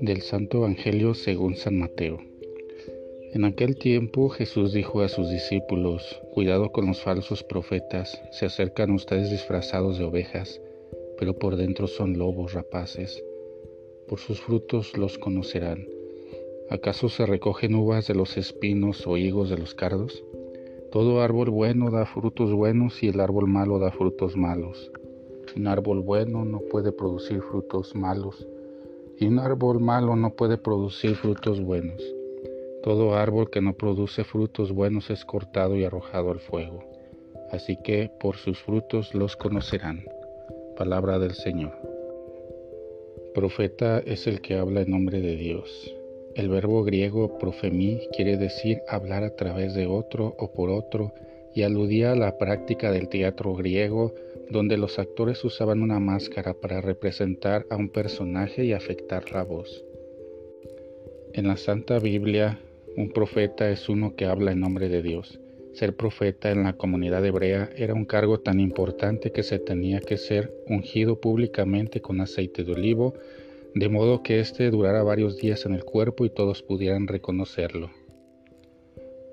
Del Santo Evangelio según San Mateo. En aquel tiempo Jesús dijo a sus discípulos, Cuidado con los falsos profetas, se acercan ustedes disfrazados de ovejas, pero por dentro son lobos rapaces. Por sus frutos los conocerán. ¿Acaso se recogen uvas de los espinos o higos de los cardos? Todo árbol bueno da frutos buenos y el árbol malo da frutos malos. Un árbol bueno no puede producir frutos malos y un árbol malo no puede producir frutos buenos. Todo árbol que no produce frutos buenos es cortado y arrojado al fuego. Así que por sus frutos los conocerán. Palabra del Señor. Profeta es el que habla en nombre de Dios. El verbo griego profemí quiere decir hablar a través de otro o por otro y aludía a la práctica del teatro griego donde los actores usaban una máscara para representar a un personaje y afectar la voz. En la Santa Biblia, un profeta es uno que habla en nombre de Dios. Ser profeta en la comunidad hebrea era un cargo tan importante que se tenía que ser ungido públicamente con aceite de olivo, de modo que éste durara varios días en el cuerpo y todos pudieran reconocerlo.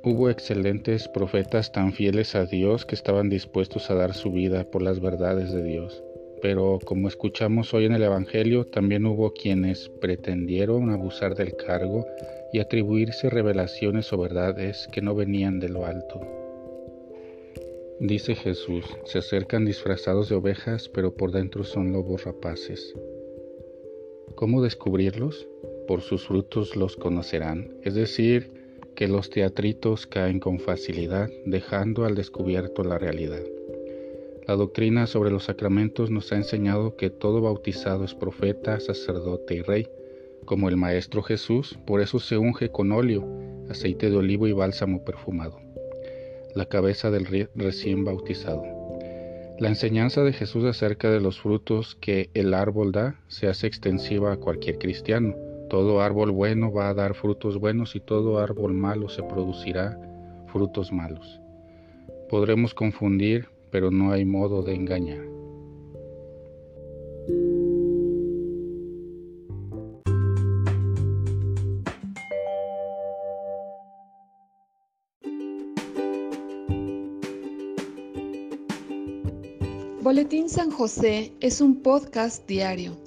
Hubo excelentes profetas tan fieles a Dios que estaban dispuestos a dar su vida por las verdades de Dios. Pero como escuchamos hoy en el Evangelio, también hubo quienes pretendieron abusar del cargo y atribuirse revelaciones o verdades que no venían de lo alto. Dice Jesús, se acercan disfrazados de ovejas, pero por dentro son lobos rapaces. ¿Cómo descubrirlos? Por sus frutos los conocerán, es decir, que los teatritos caen con facilidad, dejando al descubierto la realidad. La doctrina sobre los sacramentos nos ha enseñado que todo bautizado es profeta, sacerdote y rey, como el Maestro Jesús, por eso se unge con óleo, aceite de olivo y bálsamo perfumado, la cabeza del recién bautizado. La enseñanza de Jesús acerca de los frutos que el árbol da se hace extensiva a cualquier cristiano, todo árbol bueno va a dar frutos buenos y todo árbol malo se producirá frutos malos. Podremos confundir, pero no hay modo de engañar. Boletín San José es un podcast diario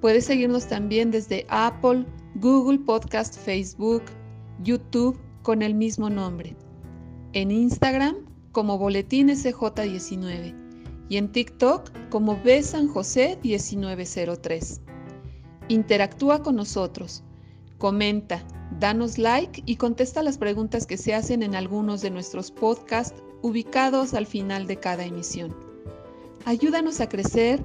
Puedes seguirnos también desde Apple, Google Podcast, Facebook, YouTube con el mismo nombre. En Instagram como Boletín SJ19 y en TikTok como B San José 1903. Interactúa con nosotros, comenta, danos like y contesta las preguntas que se hacen en algunos de nuestros podcasts ubicados al final de cada emisión. Ayúdanos a crecer